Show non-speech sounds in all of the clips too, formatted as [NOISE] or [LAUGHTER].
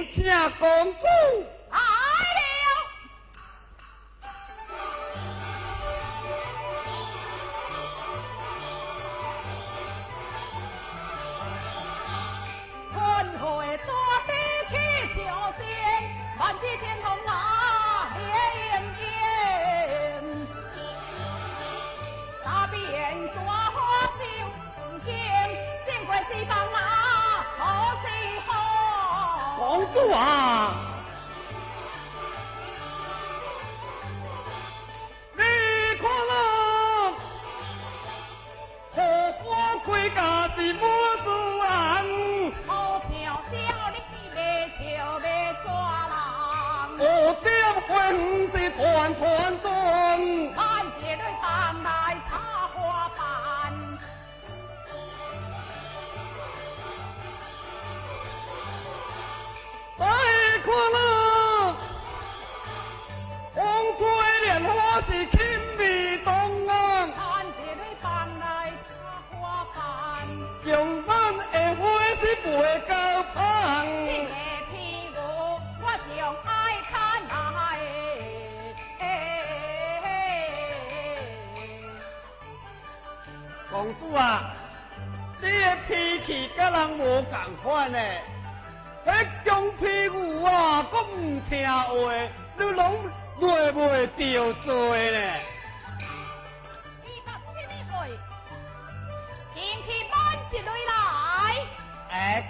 有请公主。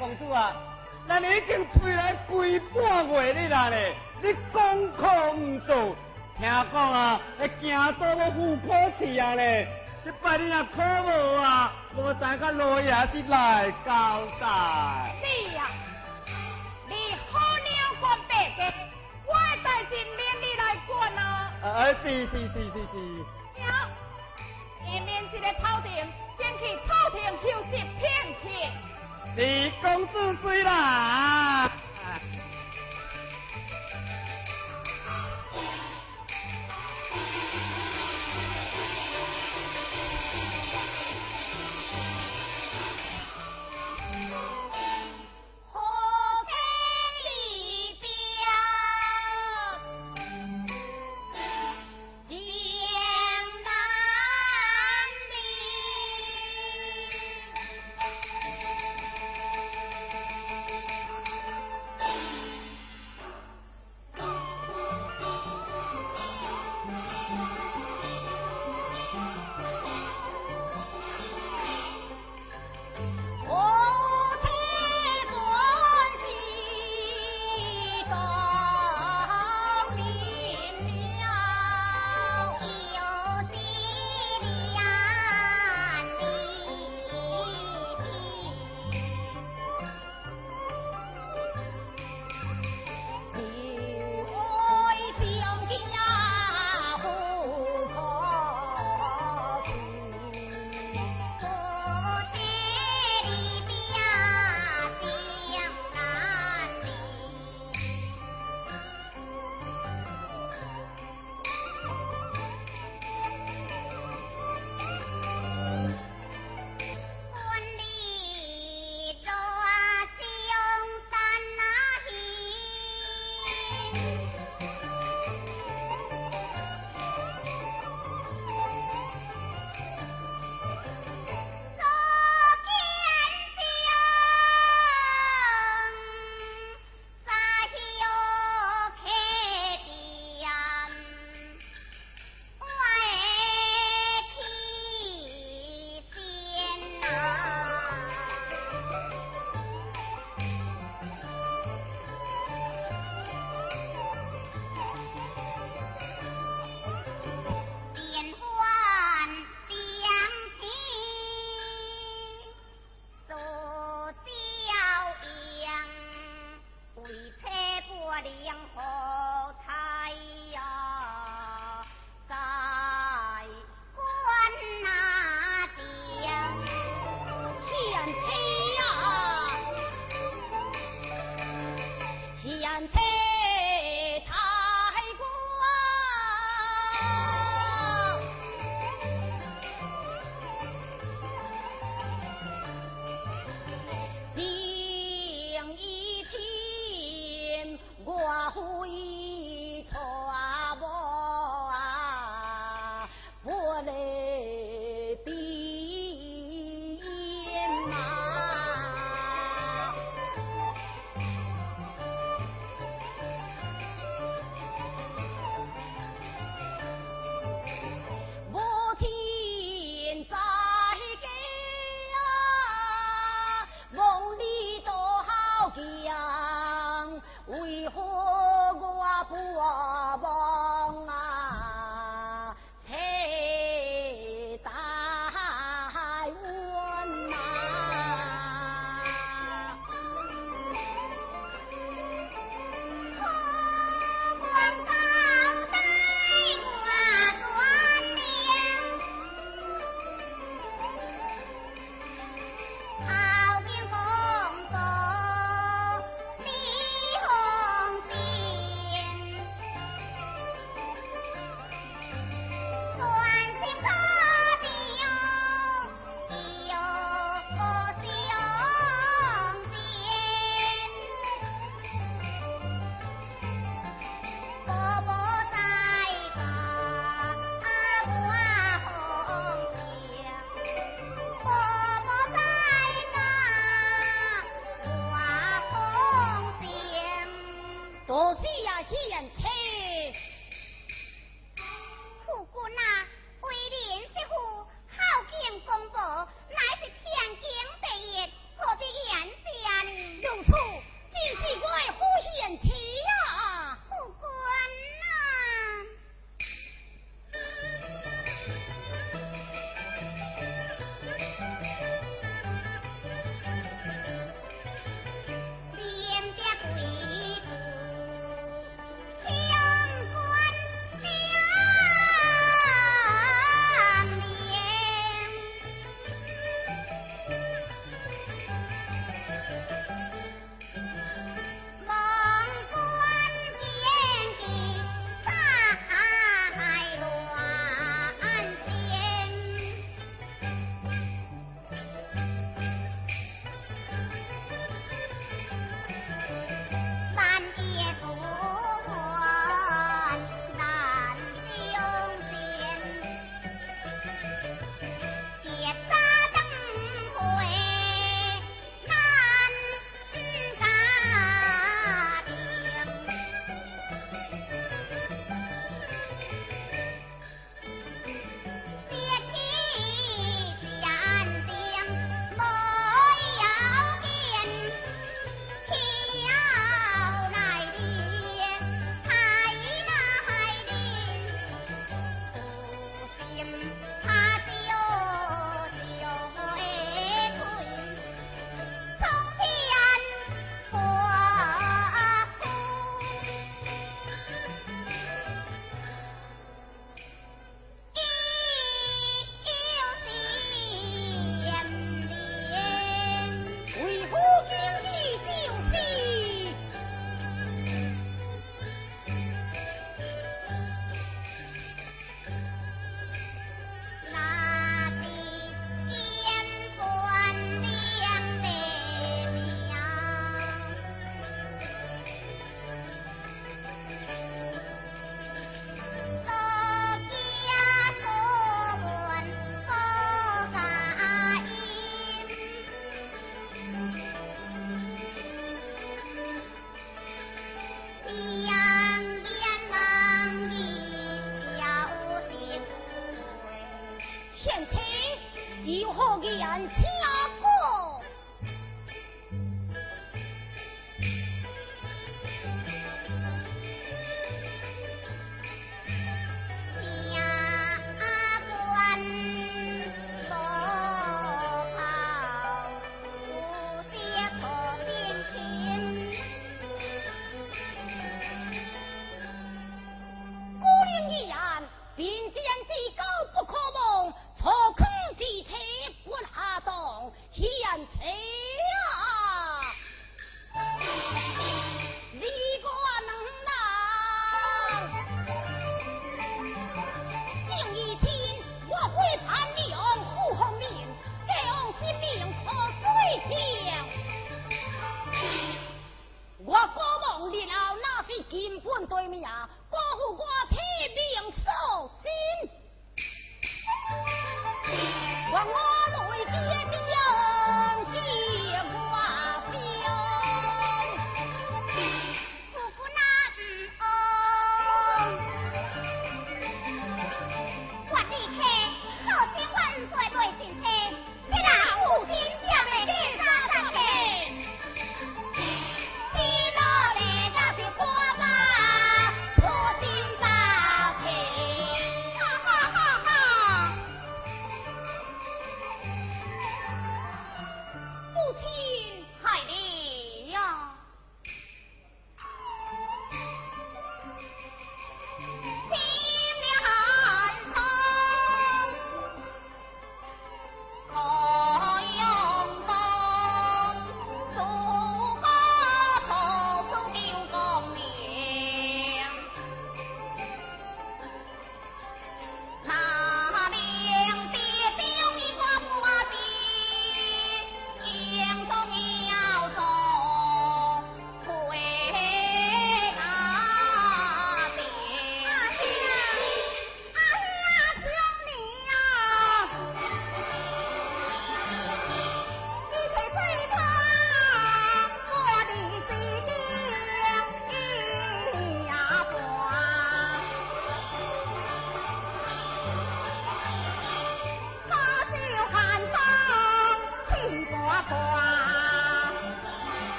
公主啊，咱已经吹来规半个月你啦咧，你功课唔做，听讲啊，会惊到我赴考试啊咧。这摆你若考无啊，我知个老爷子来交代。你啊，你好鸟管白的，我的代志免你来管啊。啊，是是是是是。好，下面这个头顶，先去头顶休息片刻。你公子虽啦！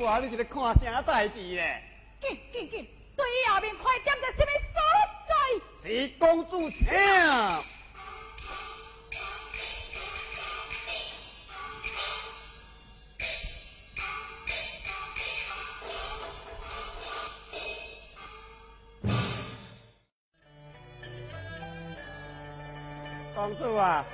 哇！你是咧看啥代志咧？紧紧紧，对后面快点在什么所在？是公主请。公主啊！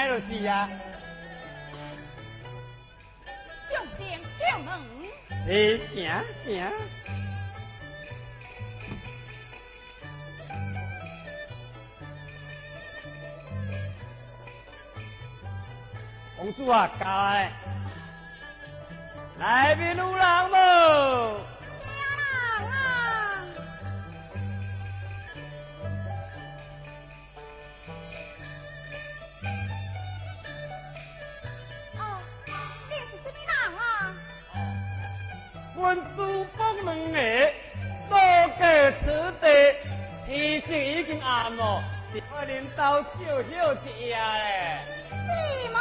来就是呀。叫兵叫门。哎、欸，行。公主啊，来，来宾有人无？阮祖伯两个到过此地，天色已经暗了，是怕林投少小姐哎。你嘛，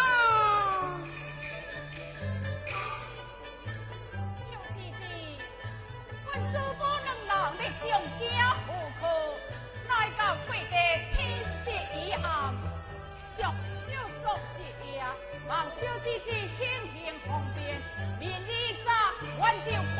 小弟弟，阮祖伯两人在张家河口，来到贵地天色已暗，少小姐呀，望小弟弟清边方便，免你再晚就。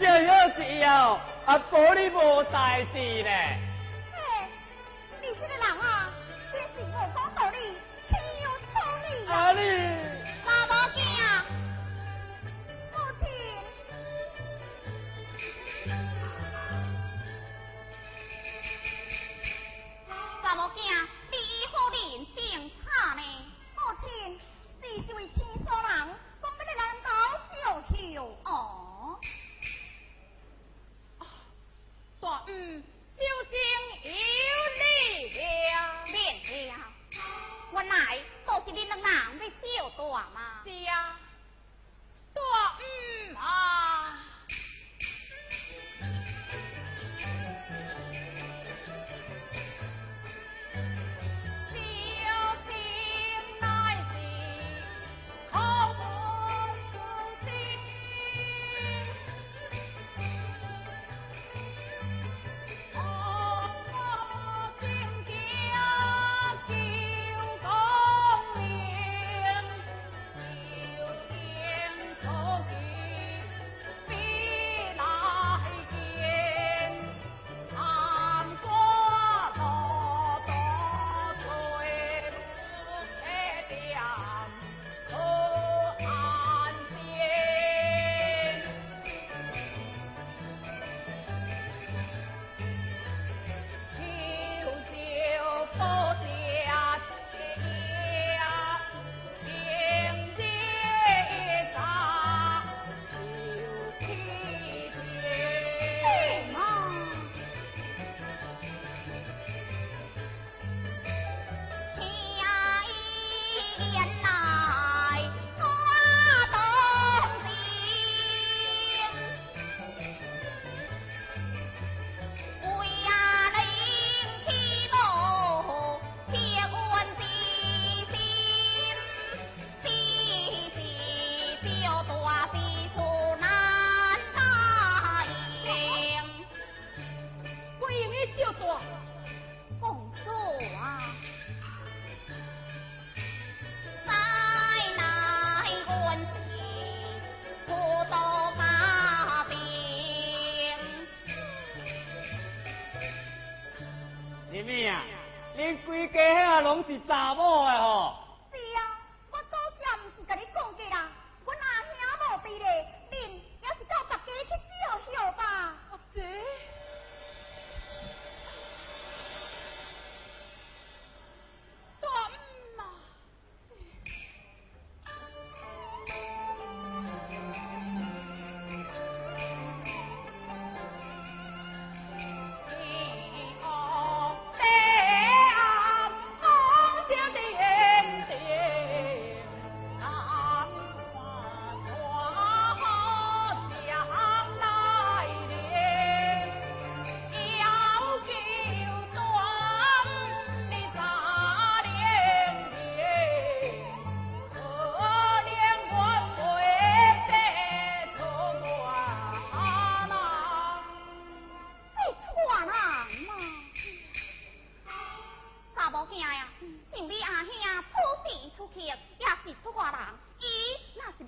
最好是要啊保你无大志呢。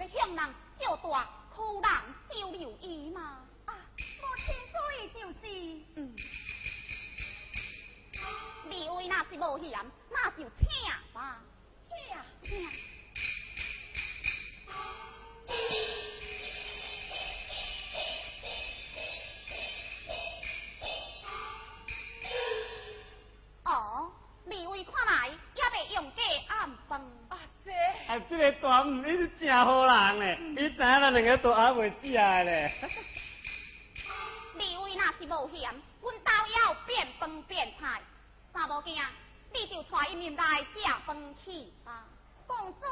向人借大，苦人收留伊嘛。啊，无亲所就是。嗯。二位那是无嫌，那就请吧，请请。这个大姆你是真好人呢，你知影咱两个都还袂死咧。[LAUGHS] 李威那是冒险，阮家要变崩变态，啥无惊？你就带伊面来吃饭去吧。公主，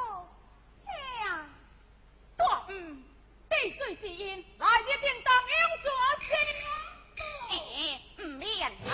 是啊，大姆，地水之恩，来一定当永驻心。哎、唔免啊。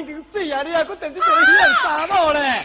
已经死啊，你还搁等这个去人杀我嘞？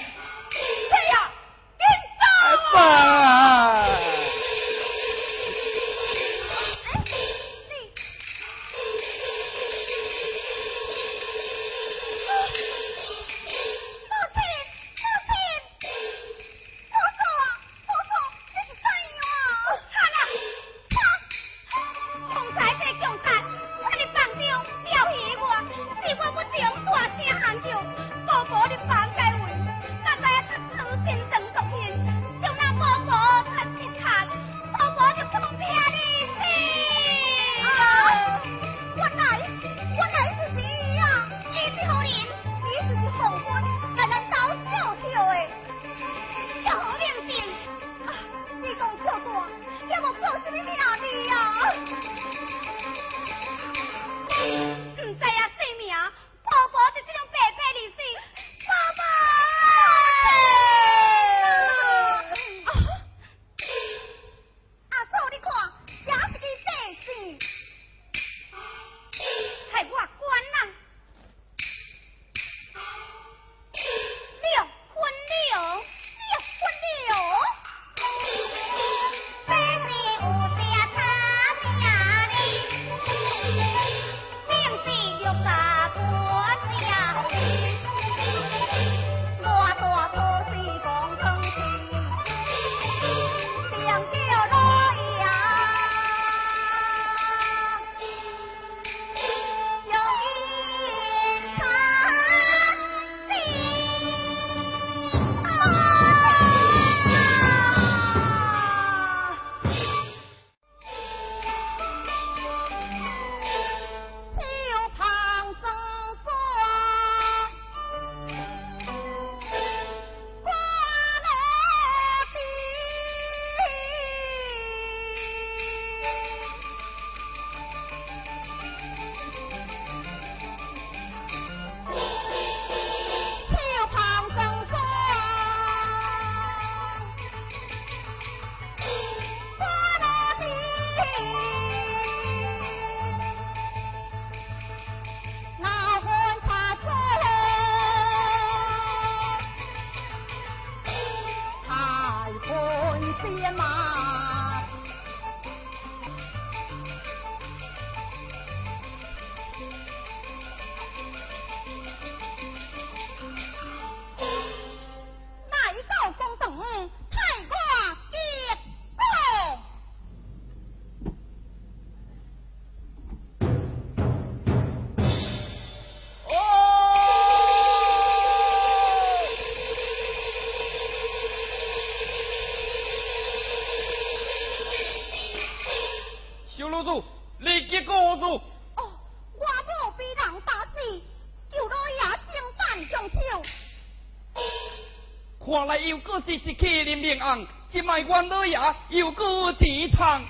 是一气林明红，今卖冤老爷又过几趟。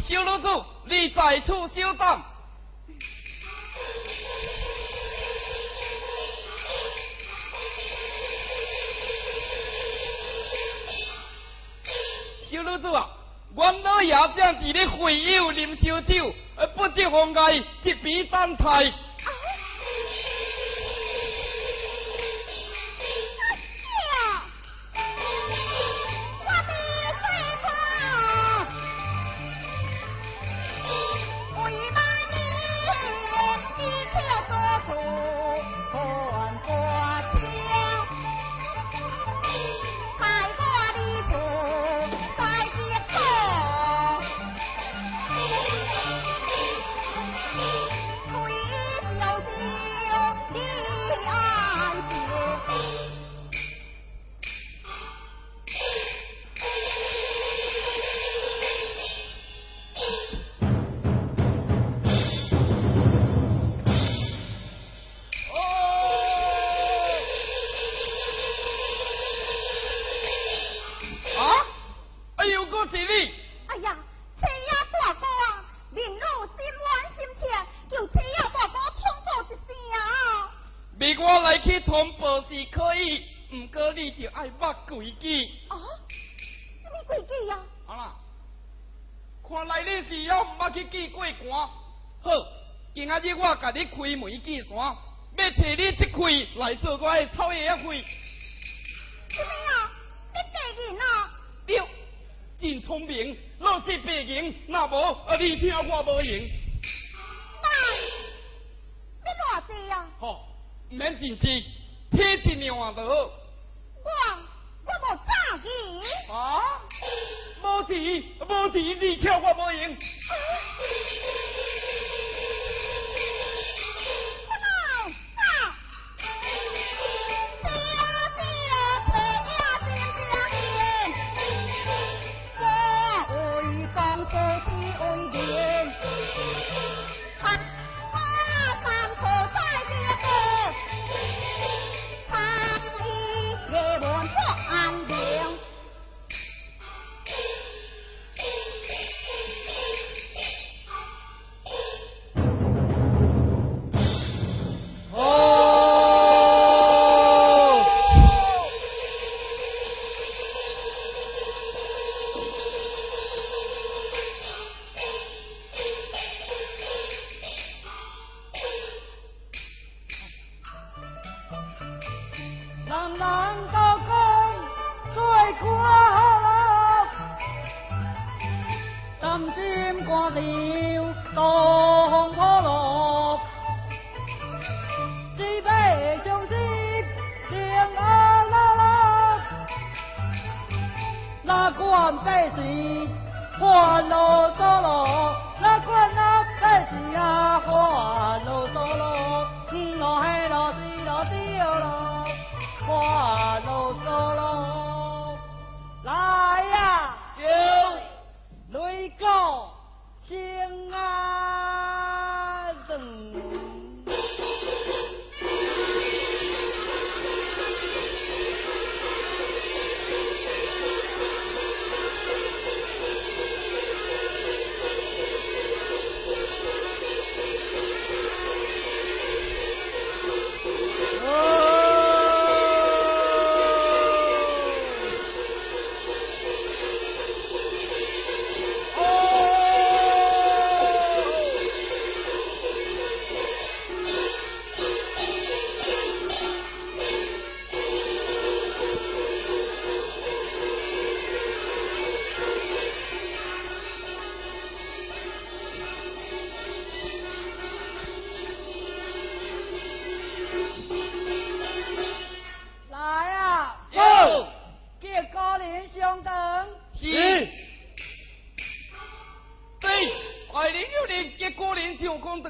小老祖，你在此稍等。小老祖啊，冤老爷正伫咧会友啉烧酒，不得妨碍，一笔等待。日我甲你开门见山，要替你这开来做我的草爷仔开。什么啊？你白人啊？对，真聪明，老是白人，那无啊你听我无用。爸，你偌济啊？吼，唔免真济，天一两就好。我我无早去。啊？无钱，无钱，你听我无用。春 [LAUGHS]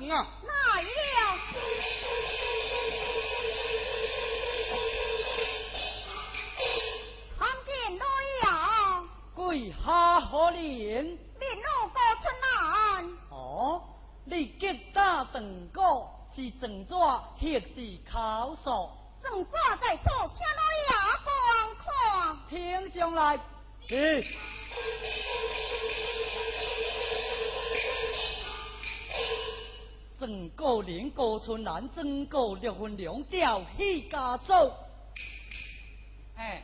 兰增购六分粮，调戏家族。哎，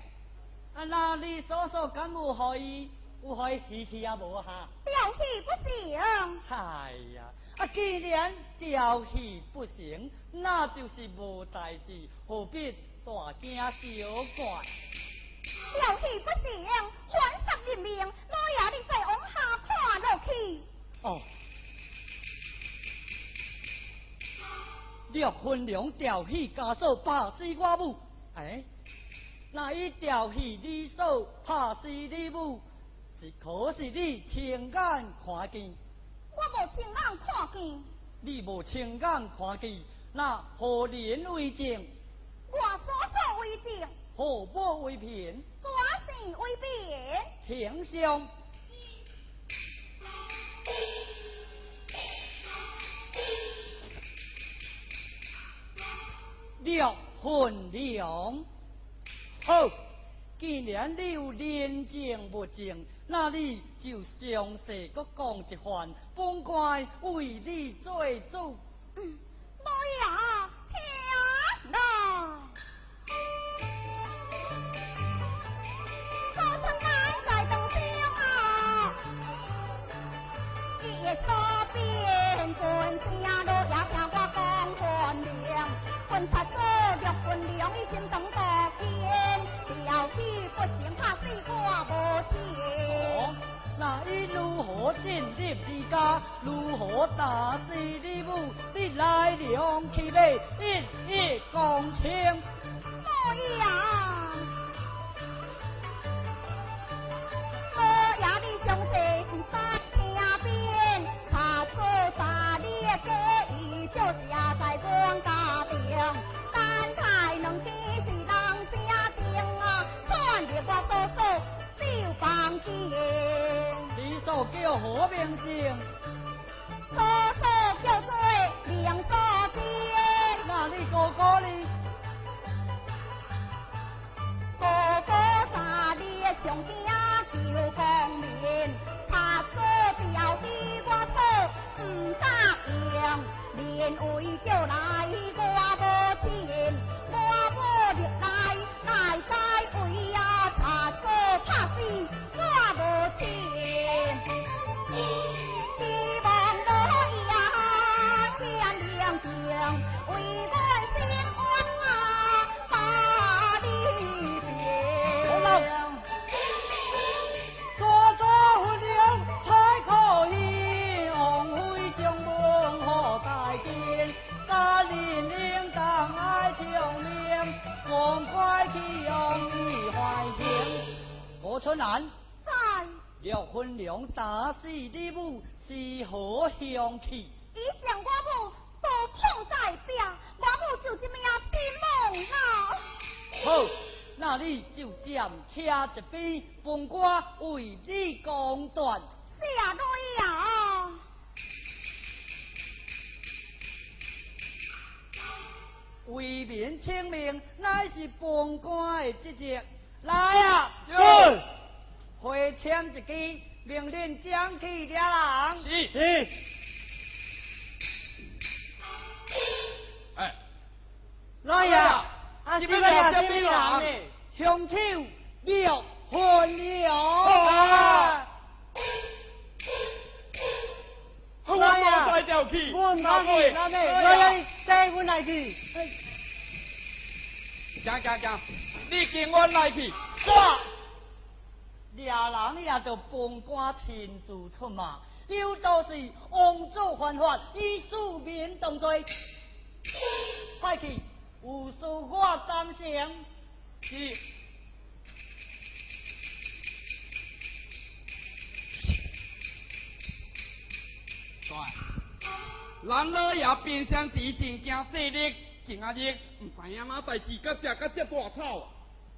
啊那你所说敢有可以有可以试试啊无哈？调戏不行。哎呀，啊既然调戏不行，那就是无代志，何必大惊小怪？调戏不行，反杀人命，老爷你再往下看落去。哦。六分粮调戏家嫂，拍死我母。哎，那伊调戏你嫂，拍死你母，是可是你亲眼看见？我无亲眼看见。你无亲眼看见，那何人为证？我所说为证。何不为凭？抓是为凭。丞相。六分粮，好，既然你有廉政不正，那你就详细搁讲一番，本官为你做主。老爷听啦，我真你家，如何打死你母？你来你往起骂，一一讲清。叫何名姓？嫂嫂叫做梁嫂姐，那你哥哥呢？哥哥三日上京求功名，你跟我来去。哇！俩人也就本官亲自出马，有道是王祖犯法，以庶民当罪。快去，有事我赞成。是。对，咱老爷平常时真惊势力，今仔日唔知影嘛代志，甲食甲这大吵啊！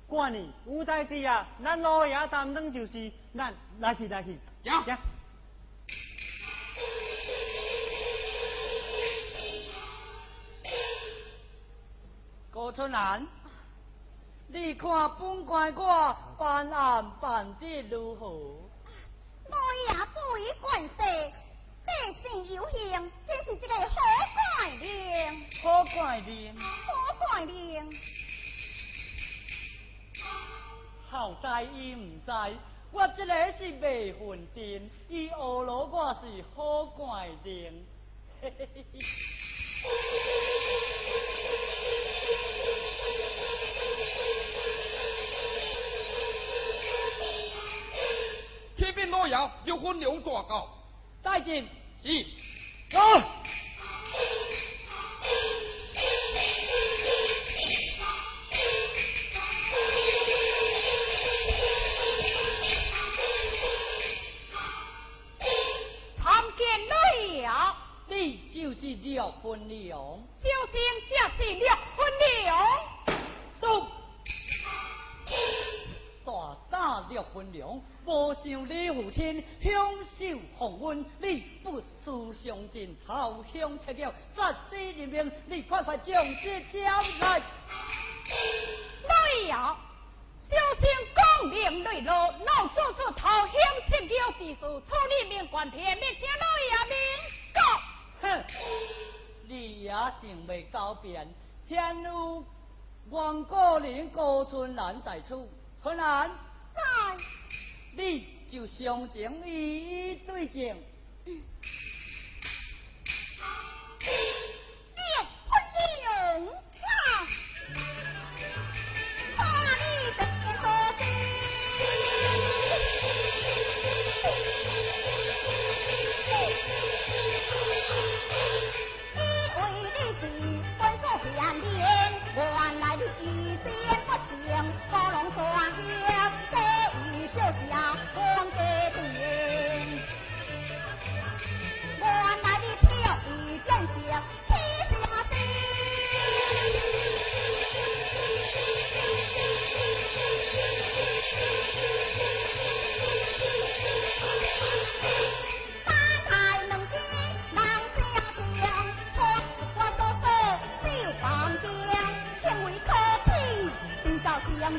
官呢，有代志啊，咱老爷担当就是咱来去来去。行行。高春兰，你看本官我办案办得如何？我也注意关系，百姓有幸，真是一个好怪人，好怪人，好怪人。好在伊唔知，我这个是未混定，伊学罗我是好怪人。嘿嘿嘿嘿这边老爷有分两大告，带进。是。走。参见老爷，你就是廖坤良，小心这是廖坤良。走！大胆廖坤良，无想你父亲享受鸿运，你不思上进，投降赤脚，杀死人命，你快快将这交来！老爷，小心光明磊落，老做出投降赤脚之事，处理命官天面，请老爷明告。哼，你也想未高变，现有王国林、高春兰在此，春兰，你就上前一对证。廖坤良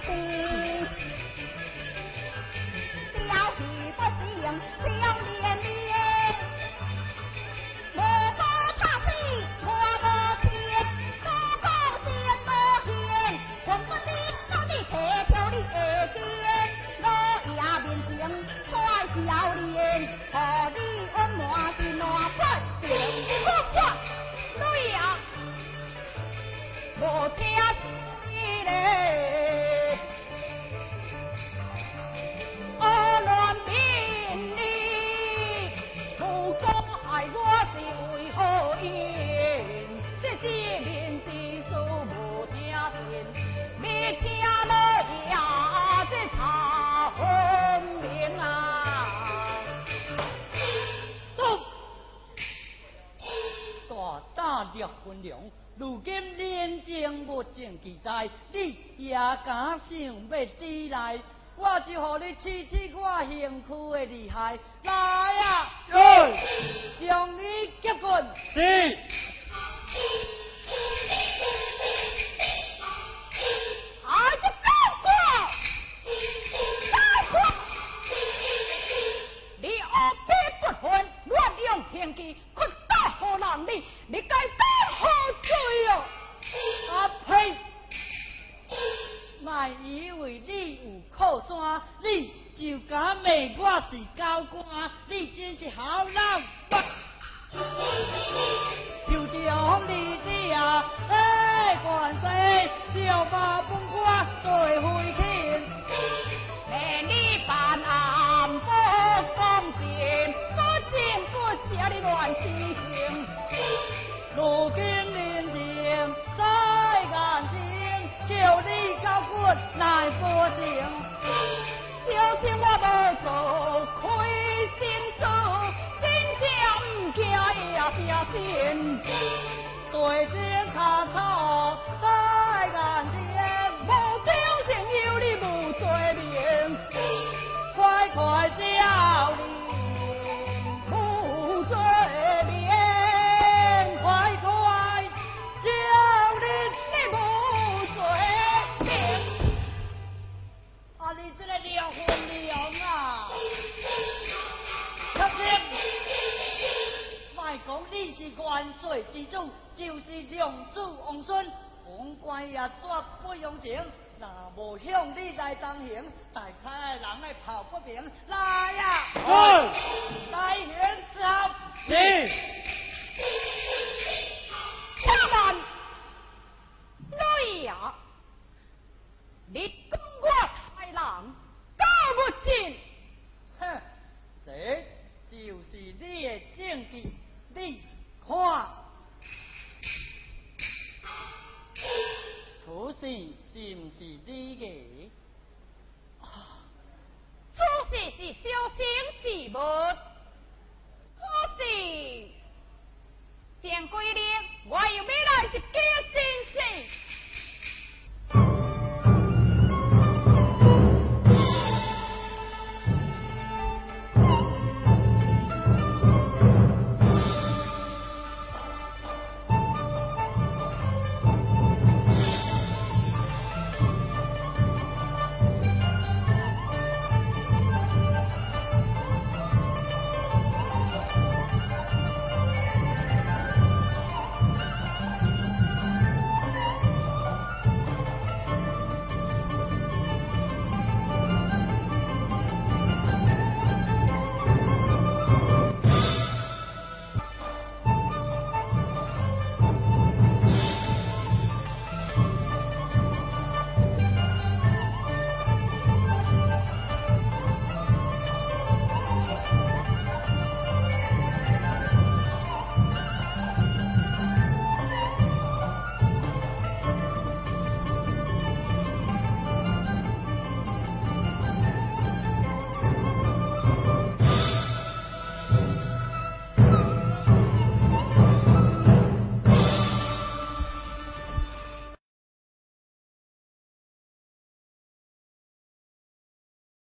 Shanti. 良。如今连情物证俱在，你也敢想要抵赖？我就和你试试我兴趣的厉害。来啊！将你接棍。是。还以为你有靠山，你就敢骂我是高官？你真是好人！就将你的啊，哎，官司就把本官对回去，官来保证。小心我不做亏心事，真正唔惊也惊心。对天查错万岁之主就是良子王孙，本官也绝不用情。那无向你来当行，大太人来跑不平。来呀！来人走。是。大人，来呀！你跟我太郎，搞不进。哼，这就是你的证据，你。看，此事是毋是汝的？此事是小香之物。好事，前几人。我又要来一个真事。